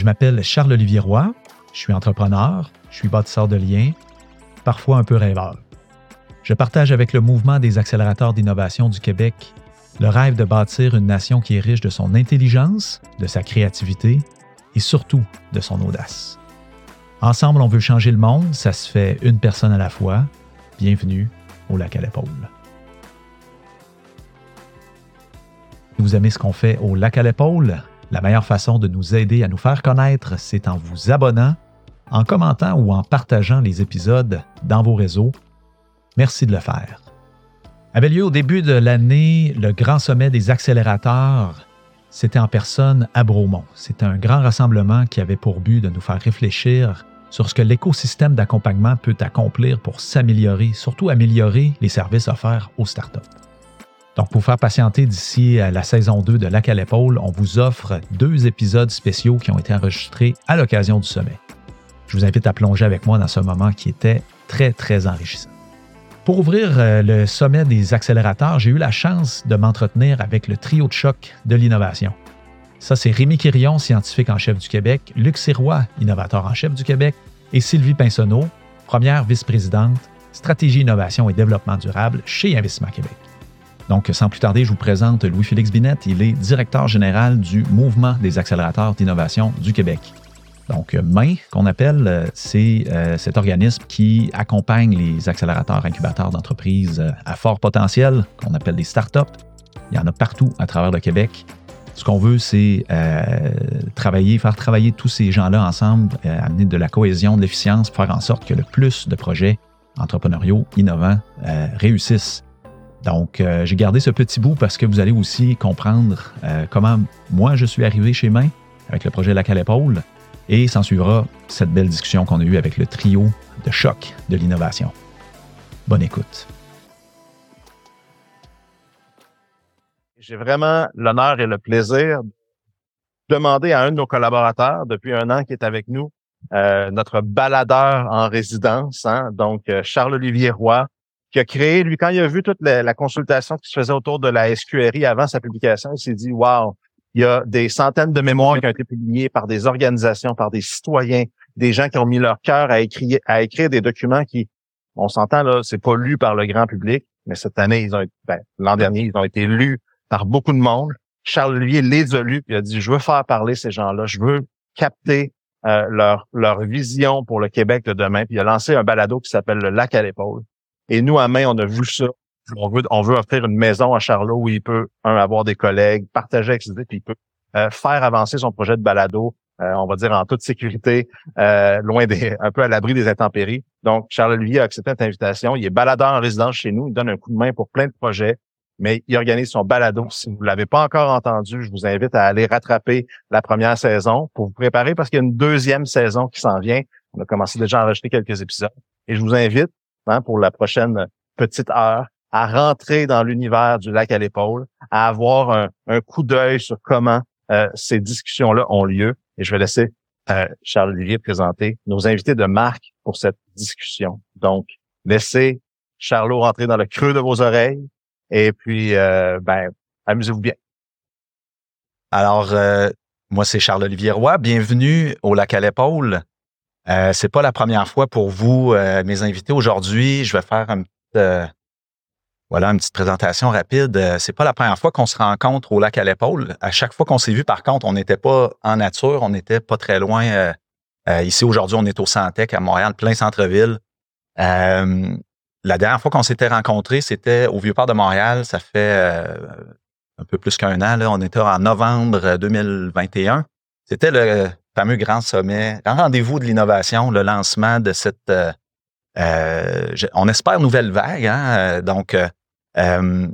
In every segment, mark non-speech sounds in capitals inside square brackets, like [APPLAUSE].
Je m'appelle Charles-Olivier Roy, je suis entrepreneur, je suis bâtisseur de liens, parfois un peu rêveur. Je partage avec le mouvement des accélérateurs d'innovation du Québec le rêve de bâtir une nation qui est riche de son intelligence, de sa créativité et surtout de son audace. Ensemble, on veut changer le monde, ça se fait une personne à la fois. Bienvenue au lac à l'épaule. Vous aimez ce qu'on fait au lac à l'épaule? La meilleure façon de nous aider à nous faire connaître, c'est en vous abonnant, en commentant ou en partageant les épisodes dans vos réseaux. Merci de le faire. Avait lieu au début de l'année le grand sommet des accélérateurs. C'était en personne à Bromont. C'était un grand rassemblement qui avait pour but de nous faire réfléchir sur ce que l'écosystème d'accompagnement peut accomplir pour s'améliorer, surtout améliorer les services offerts aux startups. Donc, pour faire patienter d'ici à la saison 2 de Lac à l'épaule, on vous offre deux épisodes spéciaux qui ont été enregistrés à l'occasion du sommet. Je vous invite à plonger avec moi dans ce moment qui était très, très enrichissant. Pour ouvrir euh, le sommet des accélérateurs, j'ai eu la chance de m'entretenir avec le trio de choc de l'innovation. Ça, c'est Rémi Quirion, scientifique en chef du Québec, Luc Sirois, innovateur en chef du Québec, et Sylvie Pinsonneau, première vice-présidente, stratégie, innovation et développement durable chez Investissement Québec. Donc, sans plus tarder, je vous présente Louis-Félix Binette. Il est directeur général du Mouvement des accélérateurs d'innovation du Québec. Donc, MAIN, qu'on appelle, euh, c'est euh, cet organisme qui accompagne les accélérateurs incubateurs d'entreprises euh, à fort potentiel, qu'on appelle des startups. Il y en a partout à travers le Québec. Ce qu'on veut, c'est travailler, faire travailler tous ces gens-là ensemble, amener de la cohésion, de l'efficience, faire en sorte que le plus de projets entrepreneuriaux innovants réussissent. Donc, j'ai gardé ce petit bout parce que vous allez aussi comprendre comment moi je suis arrivé chez Main avec le projet Lac à l'épaule et s'en suivra cette belle discussion qu'on a eue avec le trio de choc de l'innovation. Bonne écoute. J'ai vraiment l'honneur et le plaisir de demander à un de nos collaborateurs depuis un an qui est avec nous, euh, notre baladeur en résidence, hein, donc euh, Charles-Olivier Roy, qui a créé, lui, quand il a vu toute la, la, consultation qui se faisait autour de la SQRI avant sa publication, il s'est dit, wow, il y a des centaines de mémoires qui ont été publiées par des organisations, par des citoyens, des gens qui ont mis leur cœur à écrire, à écrire des documents qui, on s'entend là, c'est pas lu par le grand public, mais cette année, ils ont, ben, l'an dernier, ils ont été lus par beaucoup de monde. Charles Olivier les a lus, puis il a dit, je veux faire parler ces gens-là, je veux capter euh, leur, leur vision pour le Québec de demain. Puis il a lancé un balado qui s'appelle Le Lac à l'épaule. Et nous, à main, on a vu ça on veut, on veut offrir une maison à Charlot où il peut, un, avoir des collègues, partager avec ses idées, puis il peut euh, faire avancer son projet de balado, euh, on va dire en toute sécurité, euh, loin des, [LAUGHS] un peu à l'abri des intempéries. Donc, Charles-Olivier a accepté cette invitation. Il est baladeur en résidence chez nous. Il donne un coup de main pour plein de projets, mais il organise son balado. Si vous ne l'avez pas encore entendu, je vous invite à aller rattraper la première saison pour vous préparer parce qu'il y a une deuxième saison qui s'en vient. On a commencé déjà à enregistrer quelques épisodes. Et je vous invite hein, pour la prochaine petite heure à rentrer dans l'univers du lac à l'épaule, à avoir un, coup d'œil sur comment euh, ces discussions-là ont lieu. Et je vais laisser euh, Charles-Olivier présenter nos invités de marque pour cette discussion. Donc, laissez Charlot rentrer dans le creux de vos oreilles et puis, euh, ben, amusez-vous bien. Alors, moi, c'est Charles-Olivier Roy. Bienvenue au lac à l'épaule. Euh, c'est pas la première fois pour vous, mes invités. Aujourd'hui, je vais faire un petit voilà, une petite présentation rapide. Euh, c'est pas la première fois qu'on se rencontre au lac à l'épaule. À chaque fois qu'on s'est vu, par contre, on n'était pas en nature, on n'était pas très loin. Euh, euh, ici, aujourd'hui, on est au Santec à Montréal, plein centre-ville. la dernière fois qu'on s'était rencontrés, c'était au Vieux-Port de Montréal. Ça fait un peu plus qu'un an. Là. On était en novembre 2021. C'était le fameux grand sommet, grand rendez-vous de l'innovation, le lancement de cette, on espère, nouvelle vague. Hein? Donc, euh,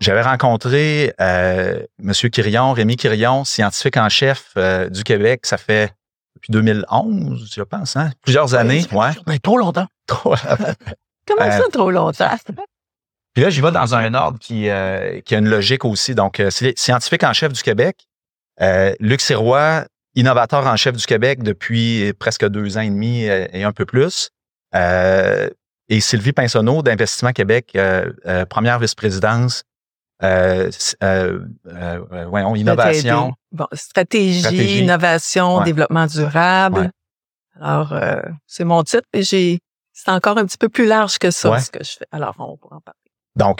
j'avais rencontré euh, M. Quirion, Rémi Quirion, scientifique en chef euh, du Québec. Ça fait depuis 2011, je pense, hein? plusieurs années. Ouais. Mais [LAUGHS] trop longtemps. Comment ça, trop longtemps? [LAUGHS] Puis là, j'y vais dans un ordre qui, qui a une logique aussi. Donc, c'est scientifique en chef du Québec. Luc Sirois, innovateur en chef du Québec depuis presque deux ans et demi et un peu plus et Sylvie Pinsonneau d'Investissement Québec, euh, euh, première vice-présidence euh, euh, euh, voyons, innovation. Bon, stratégie, innovation, développement durable. Alors, c'est mon titre et j'ai, c'est encore un petit peu plus large que ça, ce que je fais. Alors, on pourra en parler. Donc,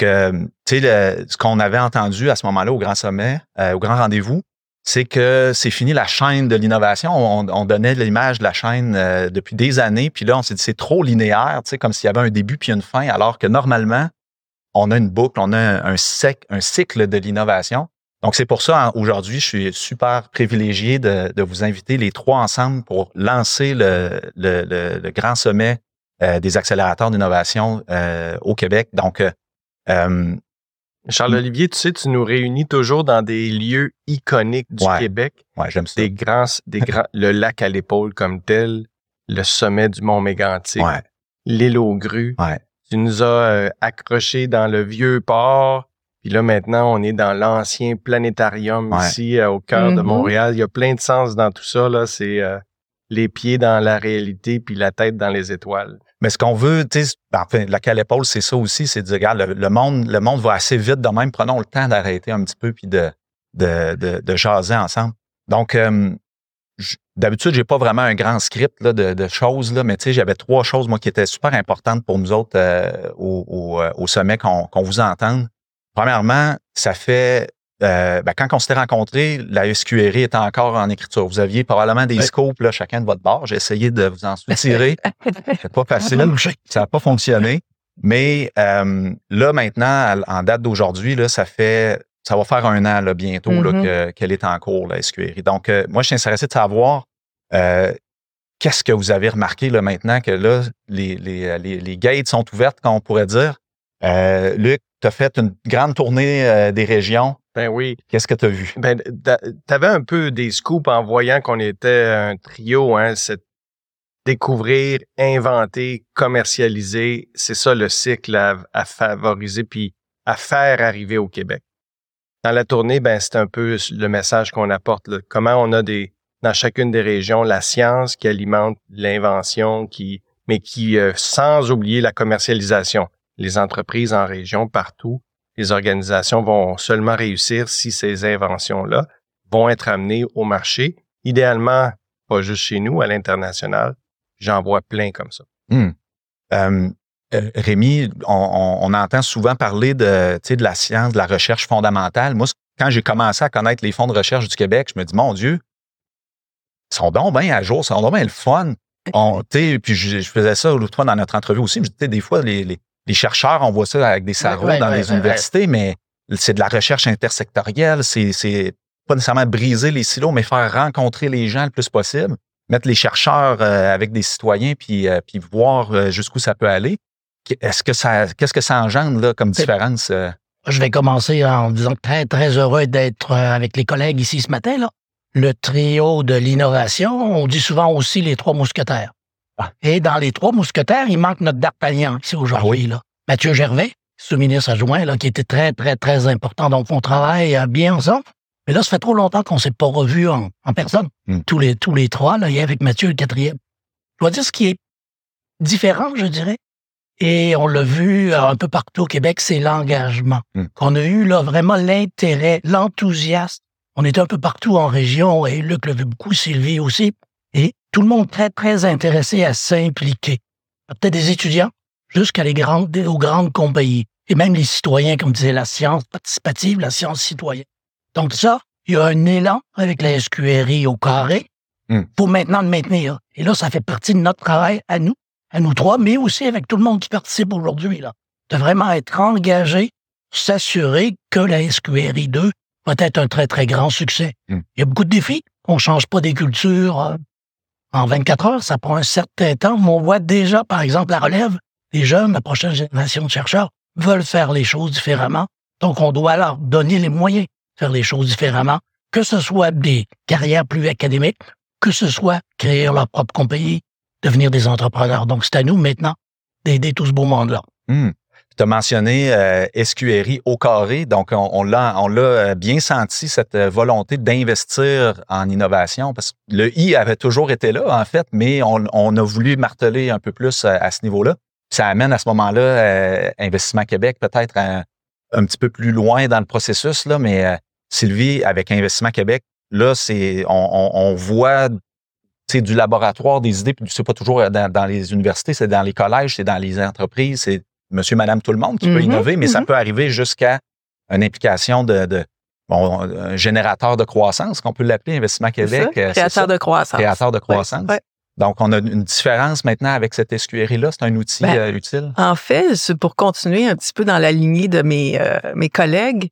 tu sais, ce qu'on avait entendu à ce moment-là au Grand Sommet, au Grand Rendez-vous, c'est que c'est fini la chaîne de l'innovation. On, donnait l'image de la chaîne depuis des années, puis là, on s'est dit c'est trop linéaire, tu sais, comme s'il y avait un début puis une fin, alors que normalement, on a une boucle, on a un, cycle de l'innovation. Donc, c'est pour ça, aujourd'hui, je suis super privilégié de, vous inviter les trois ensemble pour lancer le, grand sommet euh, des accélérateurs d'innovation euh, au Québec. Donc, euh, Charles-Olivier, tu sais, tu nous réunis toujours dans des lieux iconiques du Québec. Ouais, j'aime ça. Des grands, des grands, le lac à l'épaule comme tel, le sommet du Mont Mégantic, l'île aux grues. Ouais. Tu nous as euh, accrochés dans le vieux port. Puis là, maintenant, on est dans l'ancien planétarium ici, euh, au cœur de mm-hmm. Montréal. Il y a plein de sens dans tout ça. Là. C'est euh, les pieds dans la réalité puis la tête dans les étoiles. Mais ce qu'on veut, enfin, la Calépole, c'est ça aussi, c'est de dire, regarde, le, monde, le monde va assez vite de même. Prenons le temps d'arrêter un petit peu puis de, de, de, jaser ensemble. Donc, D'habitude, j'ai pas vraiment un grand script de, choses, là, mais j'avais trois choses, moi, qui étaient super importantes pour nous autres euh, euh, au, sommet qu'on vous entende. Premièrement, ça fait euh, ben, quand on s'était rencontrés, la SQRI était encore en écriture. Vous aviez probablement des scopes, là, chacun de votre bord. J'ai essayé de vous en soutirer. [LAUGHS] C'est pas facile. Ça n'a pas fonctionné. Mais là, maintenant, en date d'aujourd'hui, ça fait ça va faire un an là, bientôt mm-hmm. qu'elle est en cours, la SQRI. Donc, euh, moi, je suis intéressé de savoir euh, qu'est-ce que vous avez remarqué là, maintenant que là, les, les, les, gates sont ouvertes, comme on pourrait dire. Euh, Luc, tu as fait une grande tournée des régions. Ben oui. Qu'est-ce que tu as vu? Ben, tu avais un peu des scoops en voyant qu'on était un trio, hein, c'est découvrir, inventer, commercialiser. C'est ça le cycle à, à favoriser puis à faire arriver au Québec dans la tournée, ben, c'est un peu le message qu'on apporte. Comment on a des dans chacune des régions la science qui alimente l'invention, qui mais qui euh, sans oublier la commercialisation. Les entreprises en région partout, les organisations vont seulement réussir si ces inventions-là vont être amenées au marché. Idéalement, pas juste chez nous, à l'international. J'en vois plein comme ça. Mmh. Euh, Rémi, on, entend souvent parler de, de la science, de la recherche fondamentale. Moi, quand j'ai commencé à connaître les fonds de recherche du Québec, je me dis, mon Dieu, ils sont donc bien à jour, ils sont donc bien le fun. [LAUGHS] On, puis je, faisais ça l'autre fois dans notre entrevue aussi. Je des fois, les, chercheurs, on voit ça avec des sarraux dans les universités, mais c'est de la recherche intersectorielle. C'est pas nécessairement briser les silos, mais faire rencontrer les gens le plus possible mettre les chercheurs euh, avec des citoyens puis, euh, puis voir jusqu'où ça peut aller. Est-ce que ça, qu'est-ce que ça engendre là, comme différence? Euh? Je vais commencer en disant que très, très heureux d'être euh, avec les collègues ici ce matin. Là. Le trio de l'innovation, on dit souvent aussi les trois mousquetaires. Et dans les trois mousquetaires, il manque notre D'Artagnan ici aujourd'hui. Ah là. Mathieu Gervais, sous-ministre adjoint, là, qui était très, très, très important. Donc, on travaille euh, bien ensemble. Mais là, ça fait trop longtemps qu'on ne s'est pas revus en, personne. Hmm. Tous, les, tous les trois, là, et avec Mathieu le quatrième. Je dois dire ce qui est différent, je dirais, et on l'a vu euh, un peu partout au Québec, c'est l'engagement. Hmm. On a eu là vraiment l'intérêt, l'enthousiasme. On était un peu partout en région et Luc l'a vu beaucoup, Sylvie aussi. Et tout le monde très, très intéressé à s'impliquer. Peut-être des étudiants jusqu'à les grandes, aux grandes compagnies. Et même les citoyens, comme disait la science participative, la science citoyenne. Donc ça, il y a un élan avec la SQRI au carré hmm. pour maintenant le maintenir. Et là, ça fait partie de notre travail à nous à nous trois, mais aussi avec tout le monde qui participe aujourd'hui, là, de vraiment être engagé, s'assurer que la SQRI 2 va être un très, très grand succès. Hmm. Il y a beaucoup de défis. On change pas des cultures euh, en 24 heures, ça prend un certain temps, mais on voit déjà, par exemple, la relève, les jeunes, la prochaine génération de chercheurs veulent faire les choses différemment. Donc, on doit leur donner les moyens de faire les choses différemment, que ce soit des carrières plus académiques, que ce soit créer leur propre compagnie, devenir des entrepreneurs. Donc, c'est à nous maintenant d'aider tout ce beau monde-là. Hmm. Tu as mentionné euh, SQRI au carré, donc on, l'a euh, bien senti, cette euh, volonté d'investir en innovation, parce que le I avait toujours été là, en fait, mais on, a voulu marteler un peu plus à, ce niveau-là. Ça amène à ce moment-là Investissement Québec peut-être un petit peu plus loin dans le processus, là, mais Sylvie, avec Investissement Québec, là, c'est on, voit du laboratoire des idées, puis c'est pas toujours dans, les universités, c'est dans les collèges, c'est dans les entreprises, c'est monsieur, madame, tout le monde qui peut mm-hmm. innover, mais ça mm-hmm. peut arriver jusqu'à une implication de, bon, un générateur de croissance, qu'on peut l'appeler Investissement Québec. Euh, créateur de croissance. Créateur de croissance. Donc, on a une différence maintenant avec cette SQRI-là. C'est un outil ben, euh, utile. En fait, c'est pour continuer un petit peu dans la lignée de mes, euh, mes collègues.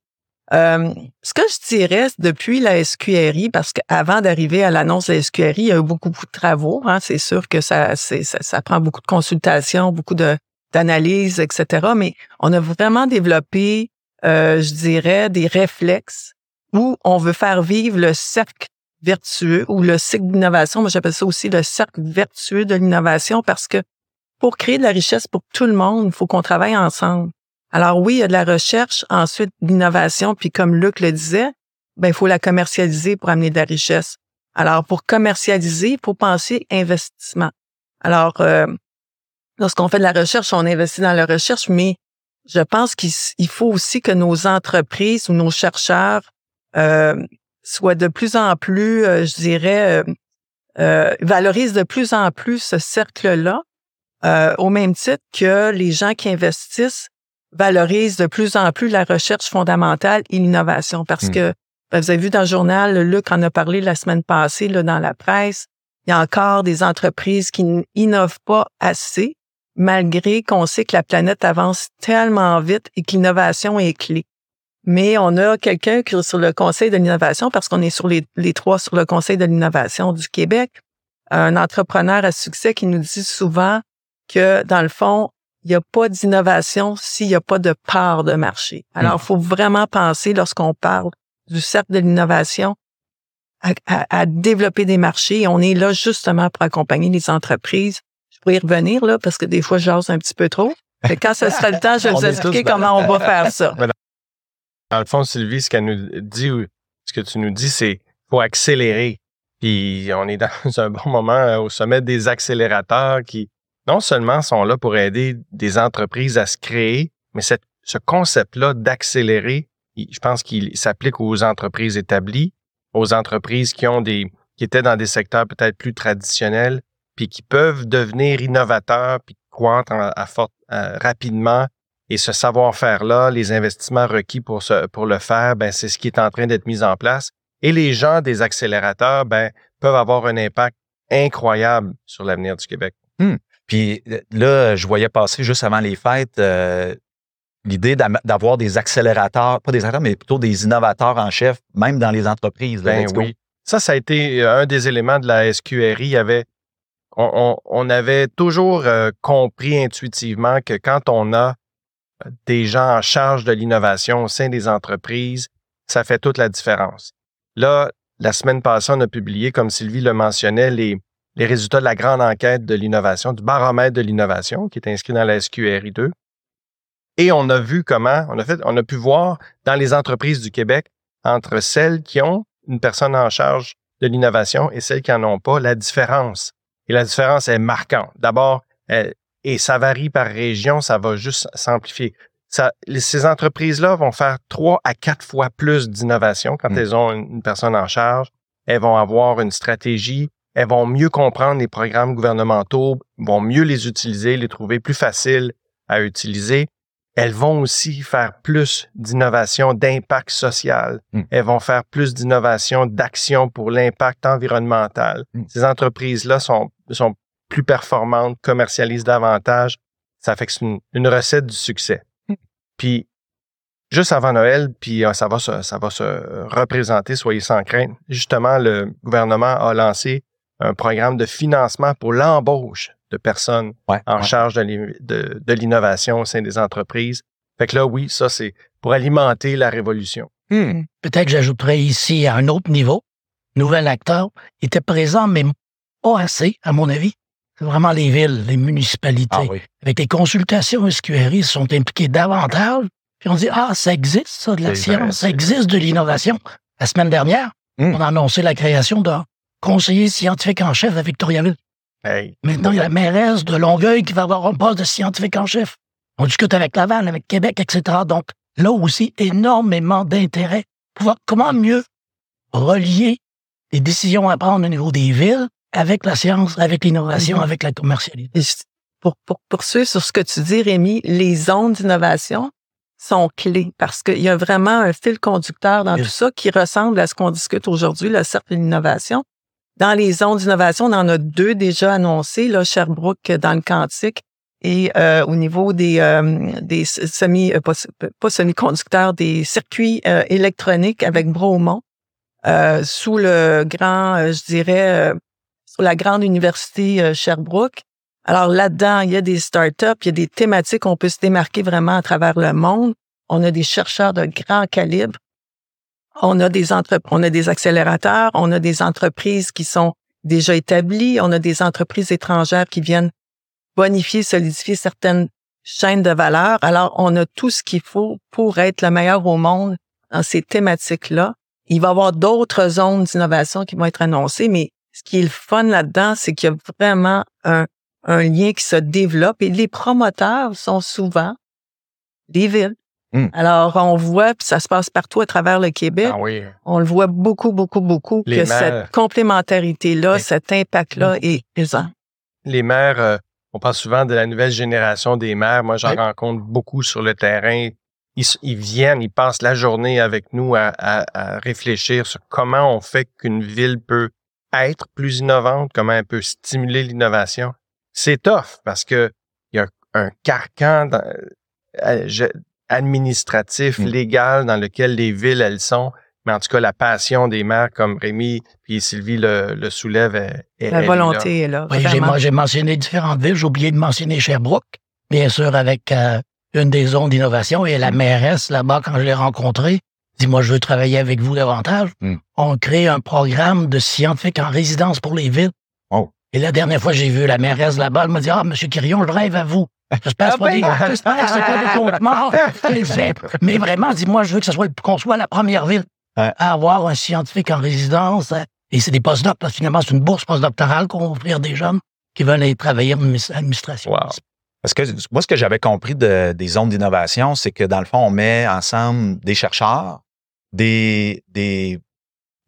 ce que je dirais depuis la SQRI, parce qu'avant d'arriver à l'annonce de la SQRI, il y a eu beaucoup, beaucoup de travaux. Hein. c'est sûr que ça, ça, ça, prend beaucoup de consultations, beaucoup de d'analyses, etc. Mais on a vraiment développé, je dirais, des réflexes où on veut faire vivre le cercle vertueux ou le cycle d'innovation. Moi, j'appelle ça aussi le cercle vertueux de l'innovation parce que pour créer de la richesse pour tout le monde, il faut qu'on travaille ensemble. Alors oui, il y a de la recherche, ensuite l'innovation, puis comme Luc le disait, ben il faut la commercialiser pour amener de la richesse. Alors pour commercialiser, il faut penser investissement. Alors euh, lorsqu'on fait de la recherche, on investit dans la recherche, mais je pense qu'il faut aussi que nos entreprises ou nos chercheurs euh, soit de plus en plus, euh, je dirais, euh, euh, valorise de plus en plus ce cercle-là, au même titre que les gens qui investissent valorisent de plus en plus la recherche fondamentale et l'innovation. Parce mmh. que ben, vous avez vu dans le journal, Luc en a parlé la semaine passée là, dans la presse, il y a encore des entreprises qui n'innovent pas assez, malgré qu'on sait que la planète avance tellement vite et que l'innovation est clé mais on a quelqu'un qui est sur le Conseil de l'innovation, parce qu'on est sur les, trois sur le Conseil de l'innovation du Québec, un entrepreneur à succès qui nous dit souvent que, dans le fond, il n'y a pas d'innovation s'il n'y a pas de part de marché. Alors, il faut vraiment penser, lorsqu'on parle du cercle de l'innovation, à, développer des marchés. on est là justement pour accompagner les entreprises. Pourrais y revenir, là, parce que des fois, je jase un petit peu trop. Mais quand ce sera le temps, je [LAUGHS] vais vous expliquer comment on va faire ça. Dans le fond, Sylvie, ce qu'elle nous dit, ce que tu nous dis, c'est faut accélérer. Puis on est dans [LAUGHS] un bon moment euh, au sommet des accélérateurs qui non seulement sont là pour aider des entreprises à se créer, mais cette, ce concept-là d'accélérer, je pense qu'il s'applique aux entreprises établies, aux entreprises qui ont des qui étaient dans des secteurs peut-être plus traditionnels, puis qui peuvent devenir innovateurs, puis croître à, fort, rapidement et ce savoir-faire-là, les investissements requis pour, ce, pour le faire, ben, c'est ce qui est en train d'être mis en place. Et les gens des accélérateurs ben, peuvent avoir un impact incroyable sur l'avenir du Québec. Hmm. Puis là, je voyais passer juste avant les fêtes euh, l'idée d'avoir des accélérateurs, pas des accélérateurs, mais plutôt des innovateurs en chef, même dans les entreprises. Ben oui. Ça, ça a été euh, un des éléments de la SQRI. Il y avait, on, avait toujours euh, compris intuitivement que quand on a des gens en charge de l'innovation au sein des entreprises, ça fait toute la différence. Là, la semaine passée, on a publié, comme Sylvie le mentionnait, les, les résultats de la grande enquête de l'innovation, du baromètre de l'innovation, qui est inscrit dans la SQRI 2. Et on a vu comment, on a fait, on a pu voir dans les entreprises du Québec, entre celles qui ont une personne en charge de l'innovation et celles qui n'en ont pas, la différence. Et la différence est marquante. D'abord, et ça varie par région, ça va juste s'amplifier. ces entreprises-là vont faire trois à quatre fois plus d'innovation quand mm. elles ont une, personne en charge. Elles vont avoir une stratégie, elles vont mieux comprendre les programmes gouvernementaux, vont mieux les utiliser, les trouver plus faciles à utiliser. Elles vont aussi faire plus d'innovation d'impact social. Mm. Elles vont faire plus d'innovation d'action pour l'impact environnemental. Mm. Ces entreprises-là sont, sont plus performante, commercialise davantage. Ça fait que c'est une, recette du succès. Hmm. Puis, juste avant Noël, puis euh, ça va se, ça va se représenter, soyez sans crainte. Justement, le gouvernement a lancé un programme de financement pour l'embauche de personnes en charge de, l'innovation au sein des entreprises. Fait que là, oui, ça, c'est pour alimenter la révolution. Hmm. Peut-être que j'ajouterais ici à un autre niveau, nouvel acteur était présent, mais pas assez, à mon avis. C'est vraiment les villes, les municipalités. Ah Avec les consultations SQRI, sont impliqués davantage. Puis on dit, ah, ça existe, ça, de la science, ça existe de l'innovation. La semaine dernière, hmm. on a annoncé la création d'un conseiller scientifique en chef à Victoriaville. Maintenant, il y a la mairesse de Longueuil qui va avoir un poste de scientifique en chef. On discute avec Laval, avec Québec, etc. Donc, là aussi énormément d'intérêt. pour voir Comment mieux relier les décisions à prendre au niveau des villes avec la science, avec l'innovation, Mhm. avec la commercialité. Je- pour, pour poursuivre sur ce que tu dis, Rémi, les zones d'innovation sont clés parce qu'il y a vraiment un fil conducteur dans Yes. tout ça qui ressemble à ce qu'on discute aujourd'hui, le cercle d'innovation. Dans les zones d'innovation, on en a deux déjà annoncées, là, Sherbrooke dans le Quantique et euh, au niveau des, euh, des semi, euh, pas, semi-conducteurs, des circuits euh, électroniques avec Bromont, euh, sous le grand, euh, je dirais, euh, sur la grande université euh, Sherbrooke. Alors là-dedans, il y a des startups, il y a des thématiques, on peut se démarquer vraiment à travers le monde. On a des chercheurs de grand calibre. On a des on a des accélérateurs, on a des entreprises qui sont déjà établies, on a des entreprises étrangères qui viennent bonifier, solidifier certaines chaînes de valeur. Alors, on a tout ce qu'il faut pour être le meilleur au monde dans ces thématiques-là. Il va y avoir d'autres zones d'innovation qui vont être annoncées, mais ce qui est le fun là-dedans, c'est qu'il y a vraiment un, un lien qui se développe et les promoteurs sont souvent des villes. Mm. Alors, on voit, puis ça se passe partout à travers le Québec, Ah oui. on le voit beaucoup, beaucoup, beaucoup, Les que cette complémentarité-là, Oui. cet impact-là est présent. Les maires, euh, on parle souvent de la nouvelle génération des maires. Moi, j'en Oui. rencontre beaucoup sur le terrain. Ils, viennent, ils passent la journée avec nous à, à- à réfléchir sur comment on fait qu'une ville peut être plus innovante, comment elle peut stimuler l'innovation. C'est tough parce que il y a un, un carcan dans- euh, administratif, Mm. légal dans lequel les villes, elles sont. Mais en tout cas, la passion des maires comme Rémi puis Sylvie le, le soulève. est- est- La elle est là. volonté est là. Oui, j'ai, mentionné différentes villes. J'ai oublié de mentionner Sherbrooke, bien sûr, avec euh, une des zones d'innovation. Et la mairesse, là-bas, quand je l'ai rencontrée, dit, moi, je veux travailler avec vous davantage. Hmm. On crée un programme de scientifiques en résidence pour les villes. Oh. Et la dernière fois, j'ai vu la mairesse là-bas, elle m'a dit, ah, Monsieur Quirion, je rêve à vous. J'espère que c'est pas des, ben! c'est pas des comptes morts. Mais vraiment, dis-moi, je veux que ce soit, qu'on soit la première ville à avoir un scientifique en résidence. hein. Et c'est des postdocs, parce que finalement, c'est une bourse postdoctorale qu'on va offrir des jeunes qui veulent aller travailler en administration. Wow. Parce que moi, ce que j'avais compris de- des zones d'innovation, c'est que dans le fond, on met ensemble des chercheurs, des, des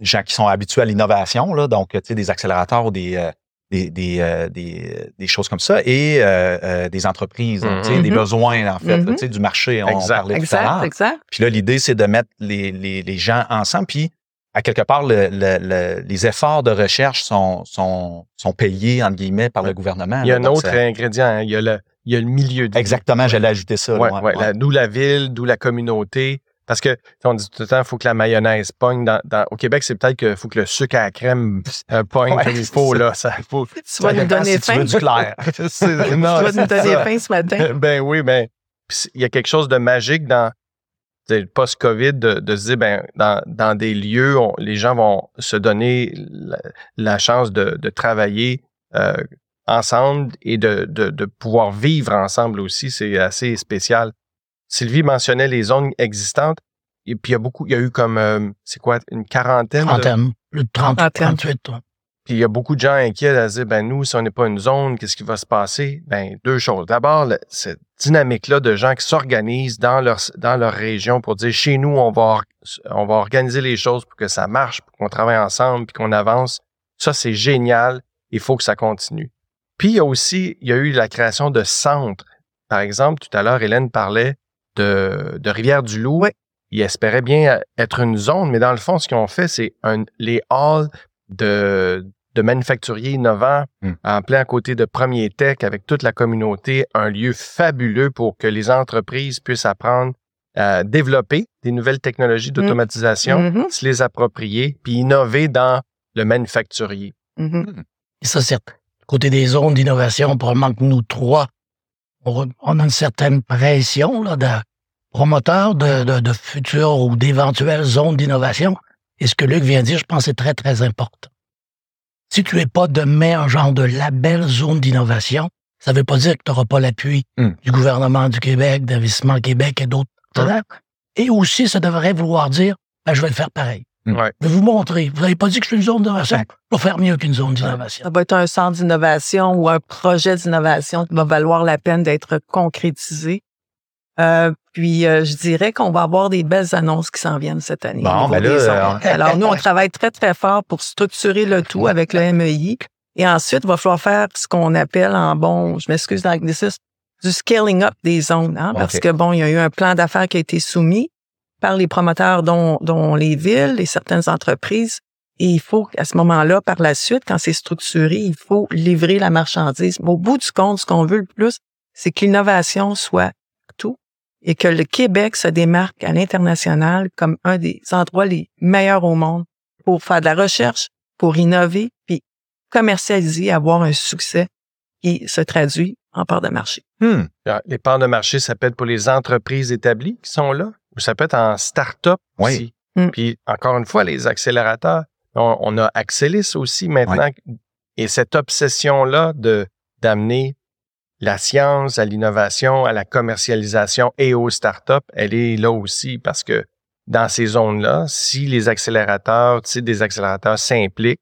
gens qui sont habitués à l'innovation, donc des accélérateurs ou des, euh, des, des, euh, des, des choses comme ça, et euh, euh, des entreprises, tu sais, des Mhm. besoins, en fait, tu sais, du marché. On Exact. parlait tout à l'heure. Exact, exact. Puis là, l'idée, c'est de mettre les, les, les gens ensemble. Puis, à quelque part, le- le- le- les efforts de recherche sont, sont, sont payés, entre guillemets, par le gouvernement. Il y a là. un autre ça- ingrédient, hein. il, y a le, il y a le milieu de. Exactement, j'allais ajouter ça. là, Ouais, ouais, ouais, ouais. la- d'où la ville, d'où la communauté. Parce que, on dit tout le temps, il faut que la mayonnaise pogne. Dans, dans- au Québec, c'est peut-être qu'il faut que le sucre à la crème euh, pogne Ouais, comme il faut. ça. Là, ça, faut, Tu vas nous donner si tu faim. veux du clair. [LAUGHS] Tu vas nous donner faim ce matin. [LAUGHS] ben oui, ben, il y a quelque chose de magique dans le post-COVID de, de se dire, ben, dans, dans des lieux, on- les gens vont se donner la, la chance de, de travailler euh, ensemble et de, de, de pouvoir vivre ensemble aussi. C'est assez spécial. Sylvie mentionnait les zones existantes. Et puis, il y a beaucoup, il y a eu comme, euh, c'est quoi, une quarantaine Trentaine, plus de 30, Trentaine. 38. ouais. puis il y a beaucoup de gens inquiets à se dire, ben nous, si on n'est pas une zone, qu'est-ce qui va se passer? Ben deux choses. D'abord, le- cette dynamique-là de gens qui s'organisent dans leur, dans leur région pour dire, chez nous, on va, or- on va organiser les choses pour que ça marche, pour qu'on travaille ensemble, puis qu'on avance. Ça, c'est génial. Il faut que ça continue. Puis il y a aussi, il y a eu la création de centres. Par exemple, tout à l'heure, Hélène parlait de, de Rivière-du-Loup. Oui. Ils espéraient bien être une zone, mais dans le fond, ce qu'ils ont fait, c'est un, les halls de, de manufacturiers innovants Hmm. en plein à côté de Premier Tech avec toute la communauté, un lieu fabuleux pour que les entreprises puissent apprendre à développer des nouvelles technologies d'automatisation, Mhm, se les approprier, puis innover dans le manufacturier. mhm. Et ça, c'est côté des zones d'innovation, probablement que nous trois, on, on a une certaine pression là, de promoteurs de, de, de futures ou d'éventuelles zones d'innovation. Et ce que Luc vient de dire, je pense que c'est très, très important. Si tu n'es pas demain un genre de label zone d'innovation, ça ne veut pas dire que tu n'auras pas l'appui Hmm. du gouvernement du Québec, d'Investissement Québec et d'autres. Et aussi, ça devrait vouloir dire, ben, je vais le faire pareil. Hmm. Ouais. Je vais vous montrer. Vous n'avez pas dit que je suis une zone d'innovation? Je vais faire mieux qu'une zone d'innovation. Ça va être un centre d'innovation ou un projet d'innovation qui va valoir la peine d'être concrétisé. Euh, puis euh, je dirais qu'on va avoir des belles annonces qui s'en viennent cette année. Bon, ben là, euh, ondes. Alors nous, on travaille très, très fort pour structurer le tout avec le MEI. Et ensuite, il va falloir faire ce qu'on appelle en bon, je m'excuse dans l'anglicisme, du scaling up des zones. Hein, Parce que bon, il y a eu un plan d'affaires qui a été soumis par les promoteurs dont, dont les villes et certaines entreprises. Et il faut, à ce moment-là, par la suite, quand c'est structuré, il faut livrer la marchandise. Mais au bout du compte, ce qu'on veut le plus, c'est que l'innovation soit et que le Québec se démarque à l'international comme un des endroits les meilleurs au monde pour faire de la recherche, pour innover, puis commercialiser, avoir un succès qui se traduit en part de marché. Hmm. Ah, Les parts de marché, ça peut être pour les entreprises établies qui sont là, ou ça peut être en start-up Oui. aussi. Mm. Puis, encore une fois, les accélérateurs, on, on a Axelis aussi maintenant. Et cette obsession-là de d'amener la science à l'innovation, à la commercialisation et aux startups, elle est là aussi parce que dans ces zones-là, si les accélérateurs, tu sais, des accélérateurs s'impliquent,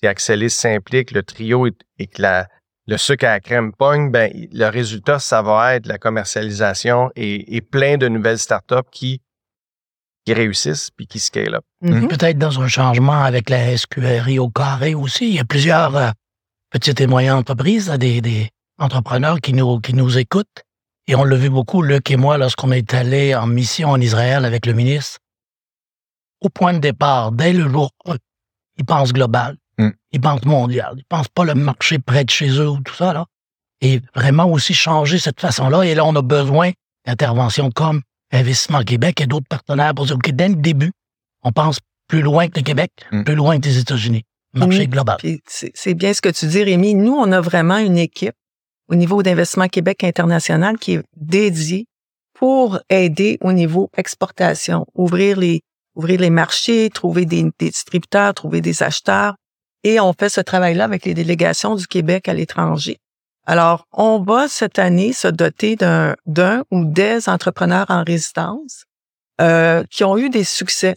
si Axelis s'implique, le trio et, et que la, le sucre à la crème pogne, ben, le résultat, ça va être la commercialisation et, et plein de nouvelles startups qui, qui réussissent puis qui scale up. Mhm. Peut-être dans un changement avec la SQRI au carré aussi. Il y a plusieurs euh, petites et moyennes entreprises, là, des, des entrepreneurs qui nous, qui nous écoutent. Et on l'a vu beaucoup, Luc et moi, lorsqu'on est allé en mission en Israël avec le ministre. Au point de départ, dès le jour 1, ils pensent global. Mm. Ils pensent mondial. Ils pensent pas le marché près de chez eux ou tout ça, là. Et vraiment aussi changer cette façon-là. Et là, on a besoin d'interventions comme Investissement Québec et d'autres partenaires pour dire, OK, dès le début, on pense plus loin que le Québec, Mm. plus loin que les États-Unis. Marché global. C'est bien ce que tu dis, Rémi. Nous, on a vraiment une équipe au niveau d'Investissement Québec International qui est dédiée pour aider au niveau exportation, ouvrir les ouvrir les marchés, trouver des, distributeurs, trouver des acheteurs. Et on fait ce travail-là avec les délégations du Québec à l'étranger. Alors, on va cette année se doter d'un d'un ou des entrepreneurs en résidence euh, qui ont eu des succès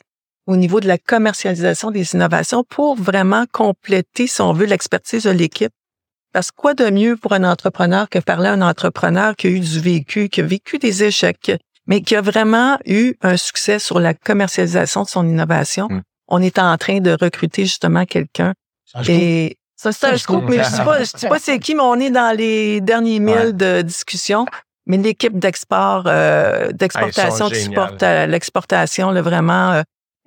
au niveau de la commercialisation des innovations pour vraiment compléter, si on veut, l'expertise de l'équipe. Parce que quoi de mieux pour un entrepreneur que parler à un entrepreneur qui a eu du vécu, qui a vécu des échecs, mais qui a vraiment eu un succès sur la commercialisation de son innovation? On est en train de recruter justement quelqu'un. Ça, je trouve- Et ça, c'est un scoop, mais je sais pas, je sais pas c'est qui, mais on est dans les derniers milles Ouais. de discussion. Mais l'équipe d'export, euh, d'exportation qui supporte l'exportation, là, vraiment, euh,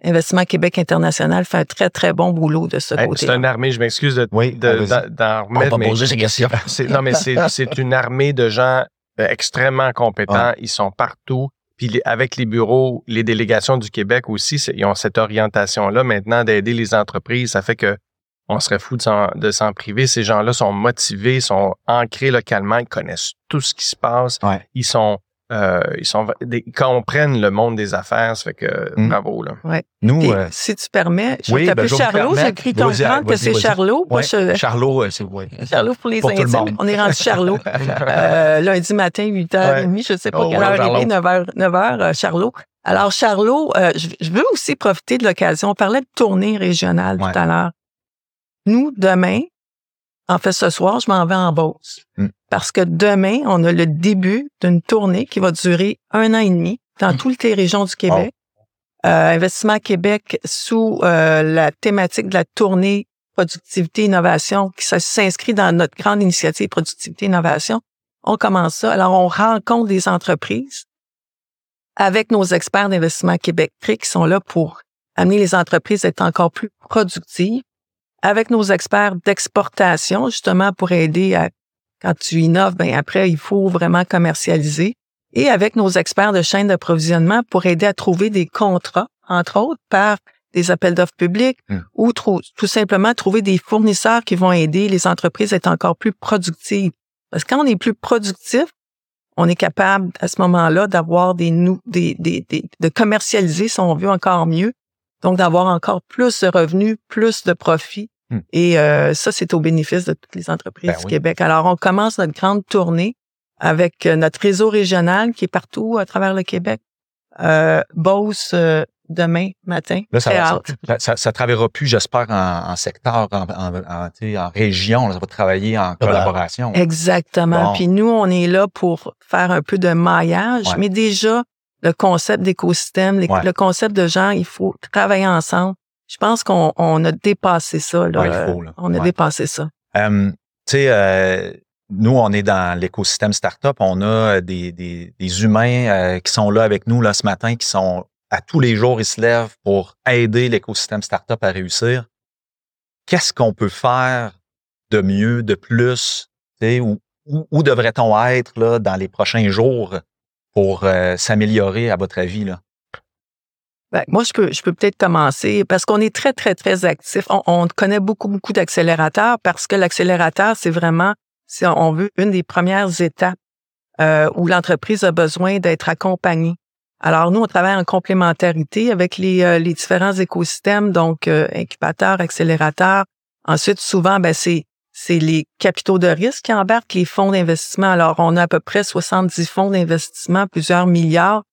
Investissement Québec International fait un très, très bon boulot de ce Hey, côté. c'est une armée, je m'excuse de, Oui, d'en On remettre, va poser ces questions. [LAUGHS] c'est, non, mais c'est, c'est une armée de gens euh, extrêmement compétents. Ils sont partout. Puis les- avec les bureaux, les délégations du Québec aussi, ils ont cette orientation-là maintenant d'aider les entreprises. Ça fait que on serait fou de s'en, de s'en priver. Ces gens-là sont motivés, sont ancrés localement, ils connaissent tout ce qui se passe. Ouais. Ils sont, euh, ils sont, des- comprennent le monde des affaires. Ça fait que Mm. bravo là. Nous, euh, si tu permets, je oui, vais ben, t'appeler je vous Charlot. Cru Vas-y, comprendre que c'est. Charlot, pas ouais, Che- Charlot, euh, c'est ouais. [LAUGHS] Charlot pour les Pour tout le intimes. monde. On est rendu Charlot. [LAUGHS] Euh, lundi matin, 8h30, je ne sais pas Oh, quelle ouais, heure il est, 9h, 9h, euh, Charlot. Alors, Charlot, euh, je, je veux aussi profiter de l'occasion. On parlait de tournée régionale Ouais. tout à l'heure. Nous, demain, en fait, ce soir, je m'en vais en Beauce. Mm. Parce que demain, on a le début d'une tournée qui va durer un an et demi dans Mm. toutes les régions du Québec. Euh, Investissement Québec sous euh, la thématique de la tournée productivité innovation qui s'inscrit dans notre grande initiative productivité innovation. On commence ça. Alors on rencontre des entreprises avec nos experts d'investissement Québec qui sont là pour amener les entreprises à être encore plus productives, avec nos experts d'exportation justement pour aider à quand tu innoves, ben après il faut vraiment commercialiser et avec nos experts de chaîne d'approvisionnement pour aider à trouver des contrats, entre autres, par des appels d'offres publics Mm. ou tout simplement trouver des fournisseurs qui vont aider les entreprises à être encore plus productives. Parce que quand on est plus productif, on est capable à ce moment-là d'avoir des, des, des, des- de commercialiser, si on veut, encore mieux. Donc, d'avoir encore plus de revenus, plus de profits. Mm. Et euh, ça, c'est au bénéfice de toutes les entreprises Ben du oui. Québec. Alors, on commence notre grande tournée avec euh, notre réseau régional qui est partout à travers le Québec. Euh, Beauce, euh, demain matin. Là, ça, Très ça, ça, ça- travaillera plus, j'espère, en, en secteur, en, en, en, région. ça va travailler en collaboration. Exactement. Bon. Puis nous, on est là pour faire un peu de maillage, Ouais. mais déjà, le concept d'écosystème, Ouais. le concept de gens, il faut travailler ensemble. Je pense qu'on on a dépassé ça. Là. Ouais, il faut, là. On a Ouais. dépassé ça. Euh, tu sais, euh, nous, on est dans l'écosystème startup. On a des, des, des humains euh, qui sont là avec nous là, ce matin, qui sont à tous les jours, ils se lèvent pour aider l'écosystème startup à réussir. Qu'est-ce qu'on peut faire de mieux, de plus? Où, où, où devrait-on être là, dans les prochains jours pour euh, s'améliorer, à votre avis? Là? Ben, moi, je peux, je peux peut-être commencer parce qu'on est très, très, très actif. On, on connaît beaucoup, beaucoup d'accélérateurs parce que l'accélérateur, c'est vraiment, si on veut, une des premières étapes euh, où l'entreprise a besoin d'être accompagnée. Alors, nous, on travaille en complémentarité avec les, euh, les différents écosystèmes, donc euh, incubateurs, accélérateurs. Ensuite, souvent, ben, c'est c'est les capitaux de risque qui embarquent les fonds d'investissement. Alors, on a à peu près 70 fonds d'investissement, plusieurs milliards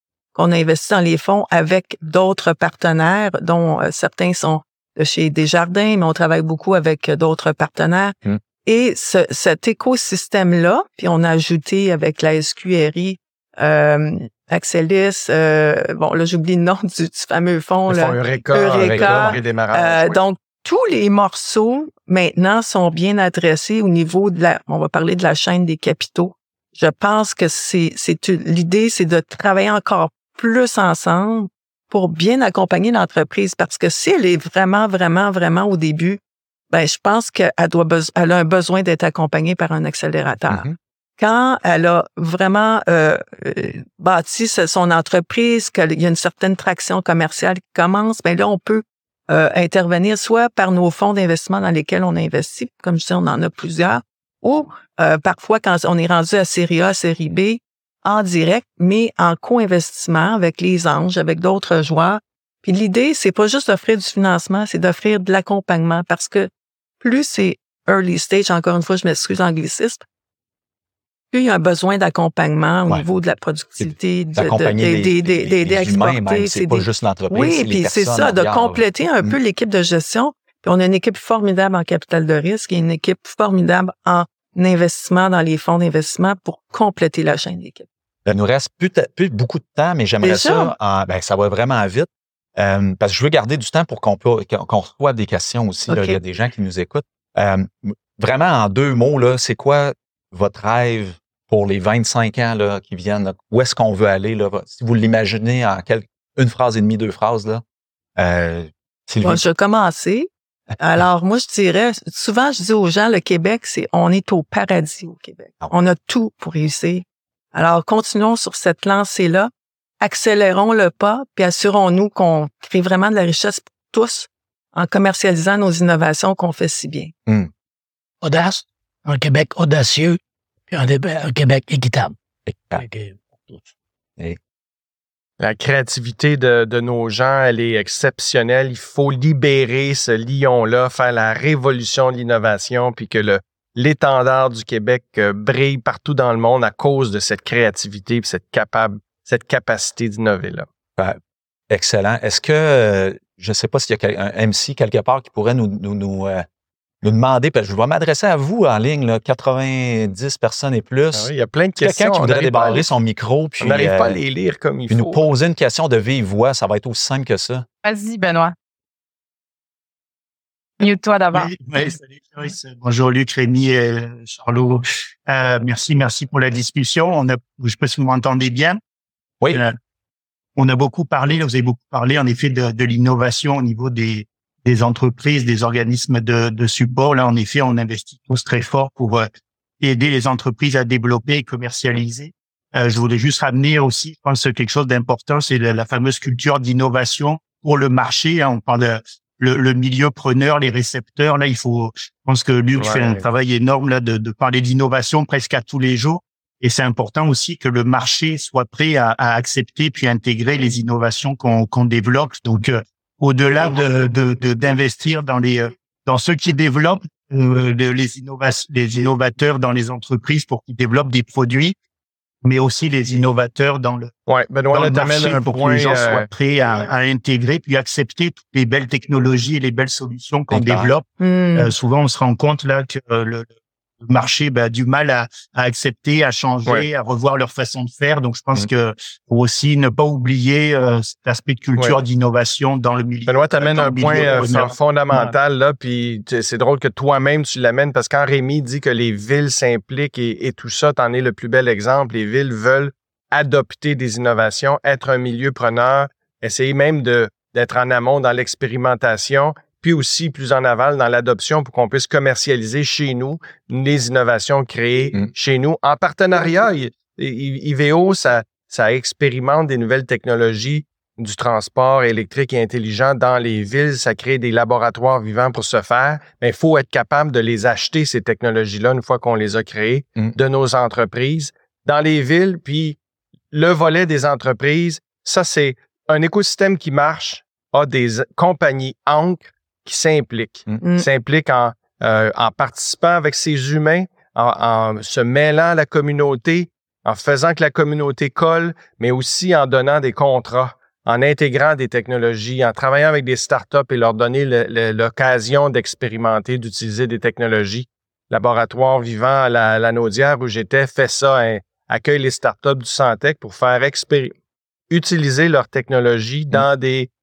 qu'on a investi dans les fonds avec d'autres partenaires, dont euh, certains sont de chez Desjardins, mais on travaille beaucoup avec euh, d'autres partenaires. Mm. Et ce- cet écosystème-là, puis on a ajouté avec la SQRI, euh, Axelis, euh, bon là j'oublie le nom [LAUGHS] du, du fameux fonds. Ils là. Eureka, Eureka, Eureka, Euh, oui. Donc, tous les morceaux, maintenant, sont bien adressés au niveau de la, on va parler de la chaîne des capitaux. Je pense que c'est, l'idée, c'est de travailler encore plus ensemble pour bien accompagner l'entreprise parce que si elle est vraiment, vraiment, vraiment au début, ben, je pense qu'elle doit, elle a un besoin d'être accompagnée par un accélérateur Mhm. quand elle a vraiment euh, euh, bâti son entreprise, qu'il y a une certaine traction commerciale qui commence, ben là, on peut euh, intervenir soit par nos fonds d'investissement dans lesquels on investit, comme je dis, on en a plusieurs, ou euh, parfois quand on est rendu à série A, série B, en direct, mais en co-investissement avec les anges, avec d'autres joueurs. Puis l'idée, c'est pas juste d'offrir du financement, c'est d'offrir de l'accompagnement parce que plus c'est early stage, encore une fois, je m'excuse anglicisme, plus il y a un besoin d'accompagnement au Ouais. niveau de la productivité, de- de- d'aider- à exporter. c'est pas des- juste l'entreprise. oui, puis c'est ça, de compléter un peu l'équipe de gestion. Puis on a une équipe formidable en capital de risque et une équipe formidable en investissement dans les fonds d'investissement pour compléter la chaîne d'équipe. Il nous reste plus, plus beaucoup de temps, mais j'aimerais ça. en- ben, ça va vraiment vite. Euh, parce que je veux garder du temps pour qu'on qu'on reçoive des questions aussi. là. Il y a des gens qui nous écoutent. Euh, vraiment, en deux mots, là, c'est quoi votre rêve pour les 25 ans là, qui viennent? là? Où est-ce qu'on veut aller? Là? Si vous l'imaginez en quel- une phrase et demie, deux phrases, là. Euh, Sylvie? Bon, je vais commencer. Alors, moi, je dirais, souvent, je dis aux gens, le Québec, c'est, on est au paradis au Québec. Ah. On a tout pour réussir. Alors, continuons sur cette lancée-là. Accélérons le pas, puis assurons-nous qu'on crée vraiment de la richesse pour tous en commercialisant nos innovations qu'on fait si bien. Audace, un Québec audacieux, puis un, Québec équitable. Tous. La créativité de, nos gens, elle est exceptionnelle. Il faut libérer ce lion-là, faire la révolution de l'innovation, puis que l'étendard du Québec euh, brille partout dans le monde à cause de cette créativité, puis cette capable, cette capacité d'innover là. Excellent. Est-ce que, euh, je ne sais pas s'il y a un MC quelque part qui pourrait nous, euh, nous demander, parce que je vais m'adresser à vous en ligne, là, 90 personnes et plus. Ah oui, il y a plein de Quelqu'un questions. qui on voudrait débarrer son micro, puis, on n'arrive pas à euh, les lire comme il puis faut. nous poser une question de vive voix, ça va être aussi simple que ça. Vas-y, Benoît. Mute-toi d'abord. Oui, oui, salut Joyce. Bonjour Luc, Rémi, euh, Charlot. Euh, merci, merci pour la discussion. On a, je sais pas si vous m'entendez bien. Oui. Euh, on a beaucoup parlé, vous avez beaucoup parlé en effet de, de l'innovation au niveau des, des entreprises, des organismes de, de support. Là, en effet, on investit tous très fort pour euh, aider les entreprises à développer et commercialiser. Euh, je voulais juste ramener aussi, je pense, quelque chose d'important, c'est la, la fameuse culture d'innovation pour le marché. hein. on parle de le, le milieu preneur, les récepteurs. Là, il faut, je pense que Luc Ouais. fait un travail énorme là de, de parler d'innovation presque à tous les jours. Et c'est important aussi que le marché soit prêt à, à accepter puis intégrer les innovations qu'on qu'on développe. Donc, euh, au-delà de de- de- d'investir dans les euh, dans ceux qui développent euh, le- les innovations, les innovateurs dans les entreprises pour qu'ils développent des produits, mais aussi les innovateurs dans le, Ouais, Benoît, dans le marché un pour que les gens euh, soient prêts à, à intégrer puis accepter toutes les belles technologies et les belles solutions qu'on développe. Hmm. Euh, souvent, on se rend compte là que euh, le, le marché a du mal à, à accepter, à changer, Ouais. à revoir leur façon de faire. Donc, je pense Mm. que faut aussi ne pas oublier euh, cet aspect de culture, d'innovation dans le milieu. Benoît, t'amènes un point euh, fondamental, là, puis c'est drôle que toi-même, tu l'amènes, parce que quand Rémi dit que les villes s'impliquent et, et tout ça, t'en es le plus bel exemple. Les villes veulent adopter des innovations, être un milieu preneur, essayer même de d'être en amont dans l'expérimentation, puis aussi plus en aval dans l'adoption pour qu'on puisse commercialiser chez nous les innovations créées Mm. chez nous en partenariat. I- I- IVO, ça, ça expérimente des nouvelles technologies du transport électrique et intelligent dans les villes. Ça crée des laboratoires vivants pour ce faire. Mais il faut être capable de les acheter, ces technologies-là, une fois qu'on les a créées, Mm. de nos entreprises dans les villes. Puis le volet des entreprises, ça, c'est un écosystème qui marche, a des compagnies ancres qui s'impliquent, Mm. s'impliquent en, euh, en participant avec ces humains, en, en se mêlant à la communauté, en faisant que la communauté colle, mais aussi en donnant des contrats, en intégrant des technologies, en travaillant avec des startups et leur donner le- le- l'occasion d'expérimenter, d'utiliser des technologies. Laboratoire vivant à la, la Naudière où j'étais fait ça, hein, accueille les startups du Santec pour faire expéri- utiliser leur technologie dans des euh,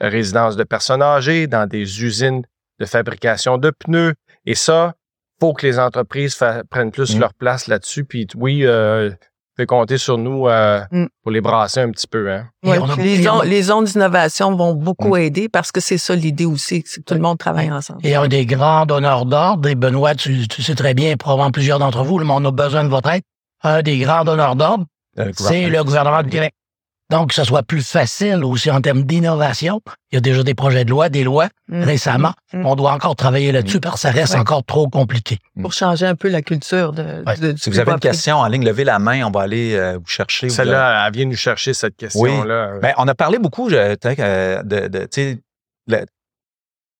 résidences de personnes âgées, dans des usines de fabrication de pneus. Et ça, faut que les entreprises prennent plus Mm. leur place là-dessus. Puis oui, euh, fait compter sur nous euh, Mm. pour les brasser un petit peu. Hein. On a- les, on- zones, les zones d'innovation vont beaucoup aider parce que c'est ça l'idée aussi, c'est que tout le monde travaille ensemble. Et un des grands donneurs d'ordre, et Benoît, tu, tu sais très bien, probablement plusieurs d'entre vous, le monde a besoin de votre aide. Un des grands donneurs d'ordre, Euh, c'est le gouvernement du Québec. Donc, que ce soit plus facile aussi en termes d'innovation. Il y a déjà des projets de loi, des lois Mm. récemment. Mm. On doit encore travailler là-dessus parce que ça reste Ouais. encore trop compliqué. Pour changer un peu la culture de, Ouais. de- Si vous avez une question en ligne, levez la main, on va aller euh, vous chercher. vous Celle-là, elle vient nous chercher cette question-là. Ben, on a parlé beaucoup je- euh, de,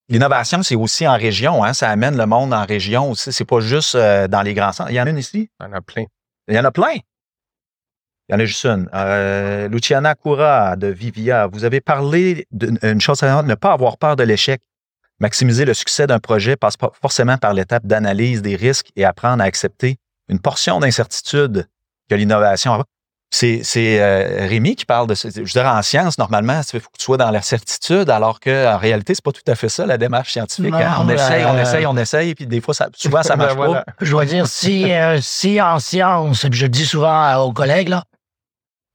l'innovation, c'est aussi en région, hein, ça amène le monde en région aussi. C'est pas juste euh, dans les grands centres. Il y en a une ici? Il y en a plein. Il y en a plein. Il y en a juste une. Euh, Luciana Koura de Vivia, vous avez parlé d'une chose, à ne pas avoir peur de l'échec. Maximiser le succès d'un projet passe pas forcément par l'étape d'analyse des risques et apprendre à accepter une portion d'incertitude que l'innovation a. C'est, c'est euh, Rémi qui parle de ça. Je dirais en science, normalement, il faut que tu sois dans la certitude, alors qu'en réalité, c'est pas tout à fait ça, la démarche scientifique. Non, hein. On ben, essaye, on euh, essaye, on essaye, puis des fois, ça, souvent, ça [LAUGHS] marche Ben voilà. pas. Je dois dire, si, euh, si en science, et puis je le dis souvent aux collègues, là,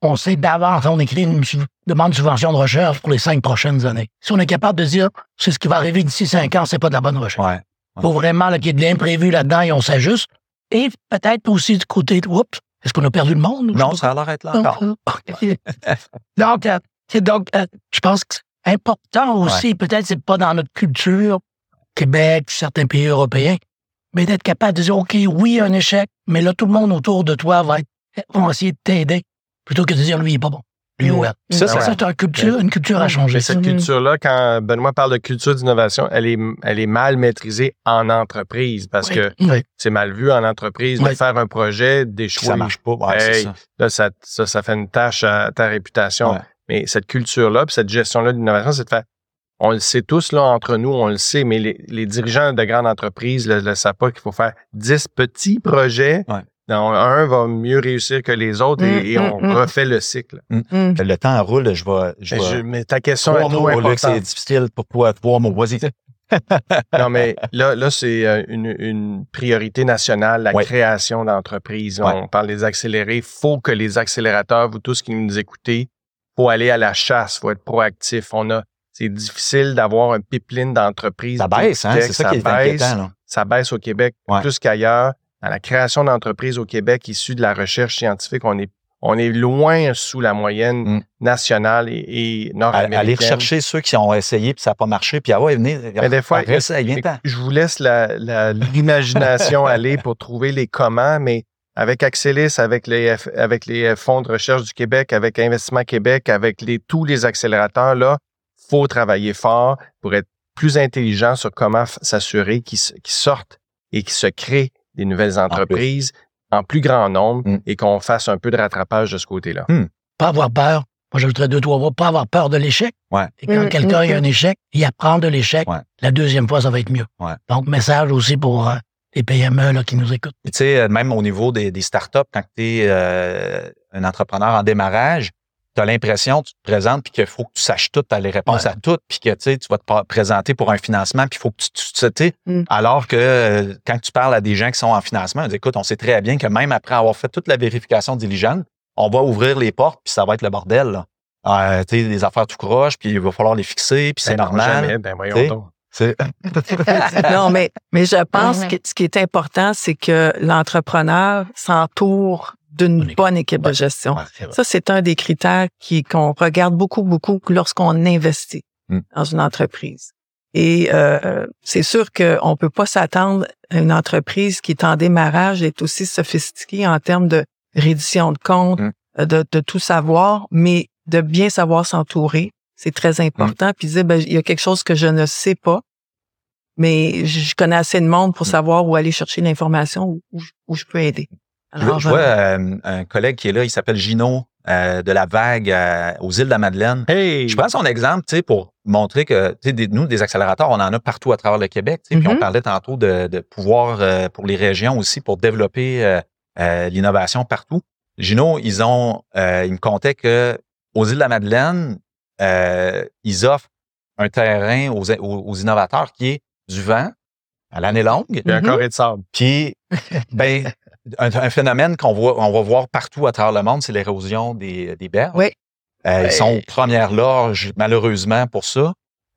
on sait d'avance, on écrit une demande de subvention de recherche pour les cinq prochaines années. Si on est capable de dire, c'est ce qui va arriver d'ici cinq ans, c'est pas de la bonne recherche. Ouais. Faut vraiment qu'il y ait de l'imprévu là-dedans et on s'ajuste. Et peut-être aussi du côté, de, oups, est-ce qu'on a perdu le monde? Non, ça d'être là encore. [LAUGHS] donc, euh, donc euh, je pense que c'est important aussi, peut-être c'est pas dans notre culture, Québec, certains pays européens, mais d'être capable de dire, OK, oui, un échec, mais là, tout le monde autour de toi va, être, va essayer de t'aider, plutôt que de dire, lui, il est pas bon. Lui, Mm. ouais. Ça, Ça, ça- c'est une culture, une culture à changer. Mais cette culture-là, quand Benoît parle de culture d'innovation, elle est, elle est mal maîtrisée en entreprise parce Oui, que oui. c'est mal vu en entreprise de faire un projet, d'échouer. ça marche pas. Ouais, Hey. Là, ça, ça, ça fait une tâche à ta réputation. Ouais. Mais cette culture-là, puis cette gestion-là d'innovation, c'est de faire. On le sait tous, là, entre nous, on le sait, mais les, les dirigeants de grandes entreprises ne le, savent pas qu'il faut faire 10 petits projets. Dont un va mieux réussir que les autres et, et Mm, on mm, mm. refait le cycle. Mm. Le temps roule, je vais. Je Mais, vais je- mais ta question trois est trop mots, au lieu que c'est difficile pour toi, trois mots? Vas-y. [LAUGHS] Non, mais là, là c'est euh, une, une priorité nationale, la Ouais. création d'entreprises. Ouais. On parle des accélérés. Il faut que les accélérateurs, vous tous qui nous écoutez, faut aller à la chasse, faut être proactif. On a, c'est difficile d'avoir un pipeline d'entreprises. Ça baisse, hein? C'est ça, qui est baisse. inquiétant. Là. Ça baisse au Québec Ouais. plus qu'ailleurs. Dans la création d'entreprises au Québec issues de la recherche scientifique, on est, on est loin sous la moyenne Mm. nationale et, et nord-américaine. Aller rechercher ceux qui ont essayé puis ça n'a pas marché, puis ah ouais, venez. Mais des fois. Je vous laisse la- la- l'imagination [LAUGHS] aller pour trouver les comment, mais avec Axelis, avec les, avec les fonds de recherche du Québec, avec Investissement Québec, avec les, tous les accélérateurs, là, faut travailler fort pour être plus intelligent sur comment s'assurer qu'ils sortent et qu'ils se créent des nouvelles entreprises en plus grand nombre Mm. et qu'on fasse un peu de rattrapage de ce côté-là. Pas avoir peur. Moi, j'ajouterais deux, trois mots. Pas avoir peur de l'échec. Ouais. Et quand Mm, quelqu'un mm, a un échec, il apprend de l'échec. Ouais. La deuxième fois, ça va être mieux. Ouais. Donc, message aussi pour euh, les PME là, qui nous écoutent. Puis, Tu sais, euh, même au niveau des, des startups, quand tu es un entrepreneur en démarrage, tu as l'impression, tu te présentes, puis qu'il faut que tu saches tout, tu as les réponses Ouais. à tout, puis que tu vas te pr- présenter pour un financement, puis il faut que tu, tu, sais, Mm. alors que euh, quand tu parles à des gens qui sont en financement, ils disent, écoute, on sait très bien que même après avoir fait toute la vérification diligente, on va ouvrir les portes, puis ça va être le bordel. Là. Euh, tu sais, des affaires tout croche, puis il va falloir les fixer, puis c'est Ben non, normal. Jamais, ben voyons donc. [LAUGHS] Non, mais, mais je pense que ce qui est important, c'est que l'entrepreneur s'entoure d'une Bonne équipe. de gestion. Ouais. Ça, c'est un des critères qui qu'on regarde beaucoup, beaucoup lorsqu'on investit Mm. dans une entreprise. Et euh, c'est sûr qu'on peut pas s'attendre à une entreprise qui est en démarrage d'être aussi sophistiquée en termes de reddition de comptes, Mm. euh, de, de tout savoir, mais de bien savoir s'entourer, c'est très important. Puis dire, ben, il y a quelque chose que je ne sais pas, mais je connais assez de monde pour savoir où aller chercher l'information, où je peux aider. Je vois, Alors, je vois, euh, un collègue qui est là, il s'appelle Gino euh, de la Vague euh, aux îles de la Madeleine. Hey! Je prends son exemple, tu sais, pour montrer que, tu sais, des- nous, des accélérateurs, on en a partout à travers le Québec, tu sais, puis on Mhm. parlait tantôt de, de pouvoir euh, pour les régions aussi, pour développer euh, euh, l'innovation partout. Gino, ils ont, euh, il me comptait que aux îles de la Madeleine, euh, ils offrent un terrain aux, aux, aux innovateurs qui est du vent à l'année longue, y a un carré de sable. puis, ben, un, un phénomène qu'on voit, on va voir partout à travers le monde, c'est l'érosion des, des berges. Oui. Euh, Ouais. Ils sont aux premières loges, malheureusement, pour ça.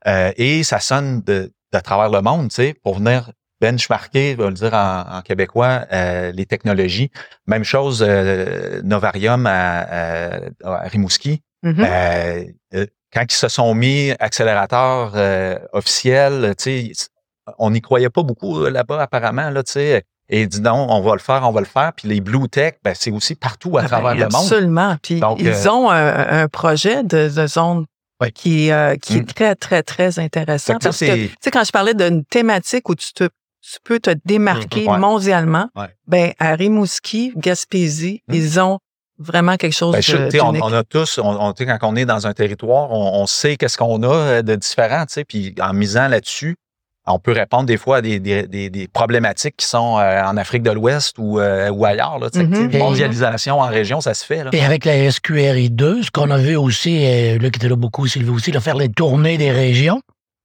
Euh, et ça sonne de, de travers le monde, tu sais, pour venir benchmarker, je vais le dire en, en québécois, euh, les technologies. Même chose, euh, Novarium à, à- à Rimouski. mhm. Euh, euh, quand ils se sont mis accélérateur euh, officiel, tu sais, on n'y croyait pas beaucoup euh, là-bas apparemment, là, tu sais. Et dis non, on va le faire, on va le faire. Puis les Blue Tech, ben, c'est aussi partout à Ah travers ben, le monde. Absolument. Puis Donc, ils euh, ont un, un projet de, de zone Oui. qui, euh, qui Mm. est très, très, très intéressant. Ça, Parce que, tu sais, quand je parlais d'une thématique où tu, te, tu peux te démarquer. Ouais. mondialement, Ouais. ben à Rimouski, Gaspésie, Mm. ils ont vraiment quelque chose Ben, je- de on, on a tous, on, quand on est dans un territoire, on, on sait qu'est-ce qu'on a euh, de différent, tu sais, puis en misant là-dessus, on peut répondre des fois à des, des, des- des problématiques qui sont euh, en Afrique de l'Ouest ou, euh, ou ailleurs. Là, Mhm. mondialisation en région, ça se fait. Là. Et avec la SQRI 2, ce qu'on a vu aussi, euh, là qui était là beaucoup, Sylvie aussi, là, faire les tournées des régions.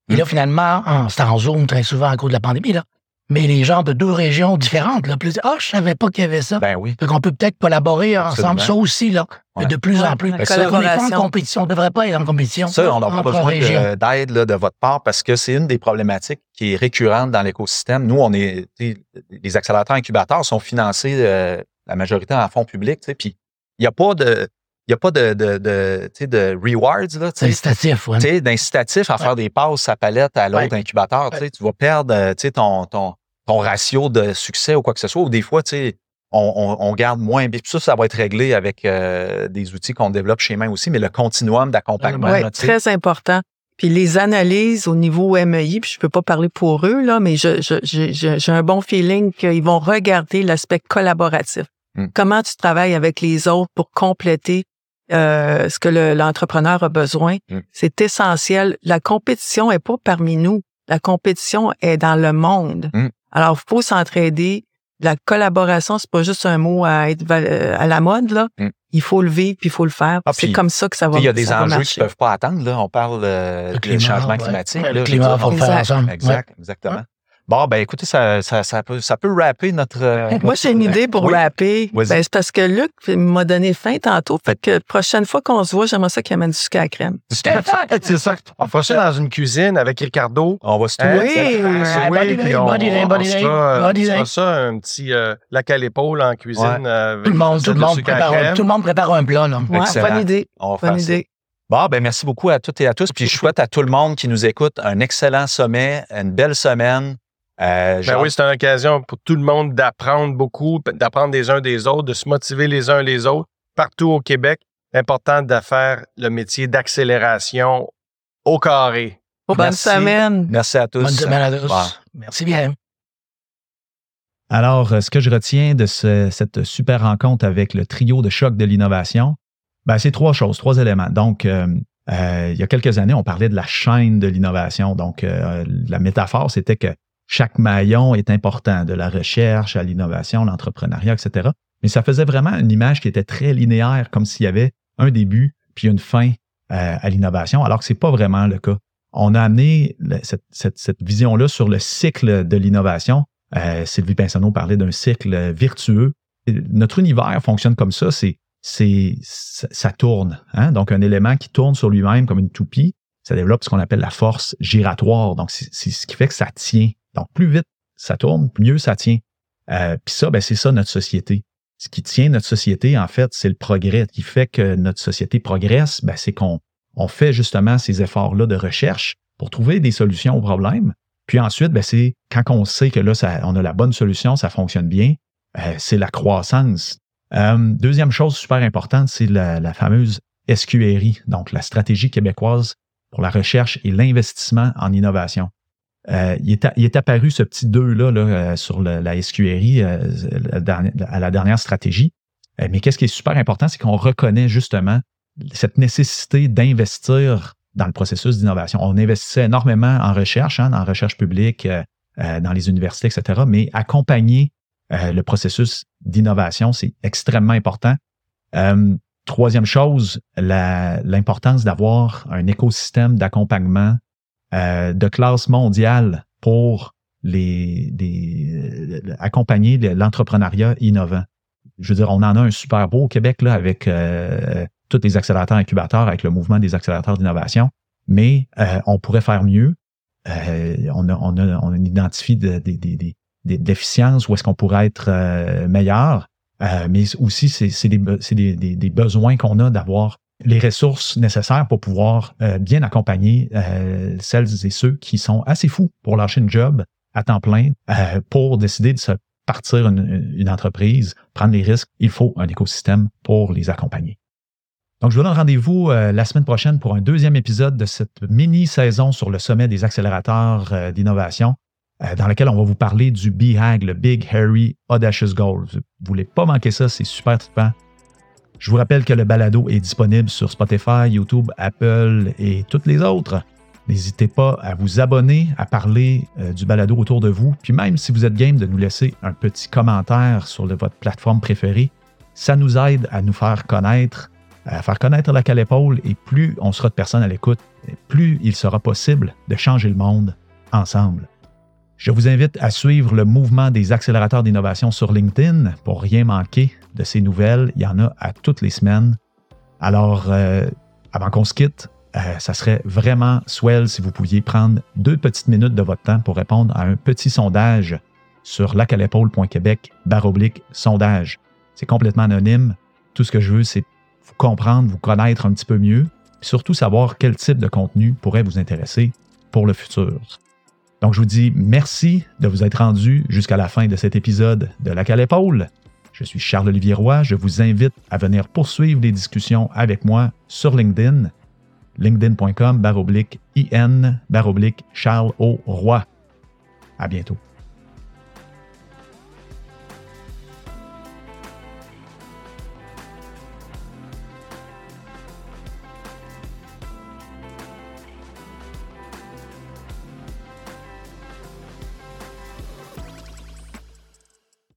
Et là, finalement, ah, c'était en Zoom très souvent à cause de la pandémie, là. Mais les gens de deux régions différentes, là, plus, ah, je savais pas qu'il y avait ça. Ben oui. Fait qu'on peut peut-être collaborer ensemble, Absolument. ça aussi, là. Ouais. De plus Ouais, en plus. la Parce qu'on n'est pas en collaboration. compétition. On ne devrait pas être en compétition. Ça, on n'a pas besoin de- d'aide là, de votre part parce que c'est une des problématiques qui est récurrente dans l'écosystème. Nous, on est, tu sais, les accélérateurs incubateurs sont financés euh, la majorité en fonds publics, tu sais, puis il n'y a pas de, il y a pas de, de, de, tu sais, de rewards, là, tu C'est sais, incitatif, ouais. tu sais, d'incitatif à faire des passes à palette à l'autre Ouais. incubateur. Tu sais, Tu vas perdre euh, tu sais, ton, ton, ton ratio de succès ou quoi que ce soit. Ou des fois, tu sais, on, on, on garde moins. Puis ça, ça va être réglé avec euh, des outils qu'on développe chez Main aussi, mais le continuum d'accompagnement. Oui, sais. très important. Puis les analyses au niveau MEI, puis je peux pas parler pour eux, là, mais je, je- je- je- j'ai un bon feeling qu'ils vont regarder l'aspect collaboratif. Mm. Comment tu travailles avec les autres pour compléter euh, ce que le- l'entrepreneur a besoin? Mm. C'est essentiel. La compétition est pas parmi nous. La compétition est dans le monde. Mm. Alors, il faut s'entraider. La collaboration, c'est pas juste un mot à être val- euh, à la mode, là. Mm. Il faut le vivre, puis il faut le faire. Ah, c'est comme ça que ça va Il y a des enjeux qui ne peuvent pas attendre. Là. On parle euh, du climat, changement ouais. climatique. Là, le climat, faut le dire. faire Exact. ensemble. Exact, exactement. Bon, ben écoutez, ça, ça, ça, peut, ça peut rapper notre. euh, [LAUGHS] Moi, j'ai une idée pour Oui. rapper. Ben, c'est parce que Luc m'a donné faim tantôt. Fait que prochaine fois qu'on se voit, j'aimerais ça qu'il amène du sucre à la crème. [LAUGHS] C'est ça. On fera ça dans une cuisine avec Ricardo. On va se Hein? Oui. Ah, bonne oui, idée, puis on, bonne idée, on euh, on se idée. fera ça, un petit euh, lac à l'épaule en cuisine. Ouais. euh, avec Tout le monde, tout le prépare, un, tout le monde prépare un plat, là. Ouais, Excellent. bonne idée. On va faire Bonne ça. idée. Bon, ben merci beaucoup à toutes et à tous. Puis je souhaite à tout le monde qui nous écoute un excellent sommet, une belle semaine. Euh, Ben hâte- oui, c'est une occasion pour tout le monde d'apprendre beaucoup, d'apprendre des uns des autres, de se motiver les uns les autres. Partout au Québec, important de faire le métier d'accélération au carré. Bonne Merci. semaine. Merci à tous. Bonne semaine à tous. Bon. Merci bien. Alors, euh, ce que je retiens de ce- cette super rencontre avec le trio de choc de l'innovation, ben, c'est trois choses, trois éléments. Donc, euh, euh, il y a quelques années, on parlait de la chaîne de l'innovation. Donc, euh, la métaphore, c'était que chaque maillon est important, de la recherche à l'innovation, l'entrepreneuriat, etc. Mais ça faisait vraiment une image qui était très linéaire, comme s'il y avait un début puis une fin euh, à l'innovation, alors que c'est pas vraiment le cas. On a amené cette, cette- cette vision-là sur le cycle de l'innovation. Euh, Sylvie Pinsonneau parlait d'un cycle virtueux. Notre univers fonctionne comme ça, c'est c'est ça, tourne. Hein? Donc, un élément qui tourne sur lui-même comme une toupie, ça développe ce qu'on appelle la force giratoire. Donc, c'est ce qui fait que ça tient. Donc, plus vite ça tourne, mieux ça tient. Euh, Puis ça, ben, c'est ça notre société. Ce qui tient notre société, en fait, c'est le progrès. Ce qui fait que notre société progresse, ben, c'est qu'on on fait justement ces efforts-là de recherche pour trouver des solutions aux problèmes. Puis ensuite, ben, c'est quand on sait que là, ça, on a la bonne solution, ça fonctionne bien, euh, c'est la croissance. Euh, deuxième chose super importante, c'est la, la fameuse SQRI, donc la stratégie québécoise pour la recherche et l'investissement en innovation. Euh, il, est apparu ce petit 2-là là, euh, sur la SQRI euh, à la dernière stratégie. Mais qu'est-ce qui est super important, c'est qu'on reconnaît justement cette nécessité d'investir dans le processus d'innovation. On investissait énormément en recherche, hein, en recherche publique, dans les universités, etc., mais accompagner le processus d'innovation, c'est extrêmement important. Troisième chose, l'importance d'avoir un écosystème d'accompagnement euh, de classe mondiale pour les, euh, accompagner l'entrepreneuriat innovant. Je veux dire, on en a un super beau au Québec là, avec euh, tous les accélérateurs incubateurs, avec le mouvement des accélérateurs d'innovation, mais euh, on pourrait faire mieux. Euh, on, a, on, a, on identifie des des- des- des déficiences où est-ce qu'on pourrait être euh, meilleur, mais aussi c'est des, des, des- des besoins qu'on a d'avoir les ressources nécessaires pour pouvoir euh, bien accompagner euh, celles et ceux qui sont assez fous pour lâcher une job à temps plein euh, pour décider de se partir une, entreprise, prendre les risques. Il faut un écosystème pour les accompagner. Donc, je vous donne rendez-vous la semaine prochaine pour un deuxième épisode de cette mini-saison sur le sommet des accélérateurs d'innovation, dans lequel on va vous parler du BHAG, le Big Harry Audacious Goal. Vous ne voulez pas manquer ça, c'est super trippant. Je vous rappelle que le balado est disponible sur Spotify, YouTube, Apple et toutes les autres. N'hésitez pas à vous abonner, à parler euh, du balado autour de vous. Puis même si vous êtes game de nous laisser un petit commentaire sur votre plateforme préférée, ça nous aide à nous faire connaître, à faire connaître la cale épaule. Et plus on sera de personnes à l'écoute, plus il sera possible de changer le monde ensemble. Je vous invite à suivre le mouvement des accélérateurs d'innovation sur LinkedIn pour rien manquer de ces nouvelles. Il y en a à toutes les semaines. Alors, euh, avant qu'on se quitte, euh, ça serait vraiment swell si vous pouviez prendre deux petites minutes de votre temps pour répondre à un petit sondage sur lacalepaule.québec baroblique sondage. C'est complètement anonyme. Tout ce que je veux, c'est vous comprendre, vous connaître un petit peu mieux, puis surtout savoir quel type de contenu pourrait vous intéresser pour le futur. Donc, je vous dis merci de vous être rendu jusqu'à la fin de cet épisode de La Cale Épaule. Je suis Charles-Olivier Roy. Je vous invite à venir poursuivre les discussions avec moi sur LinkedIn, linkedin.com baroblique IN baroblique Charles O. Roy. À bientôt.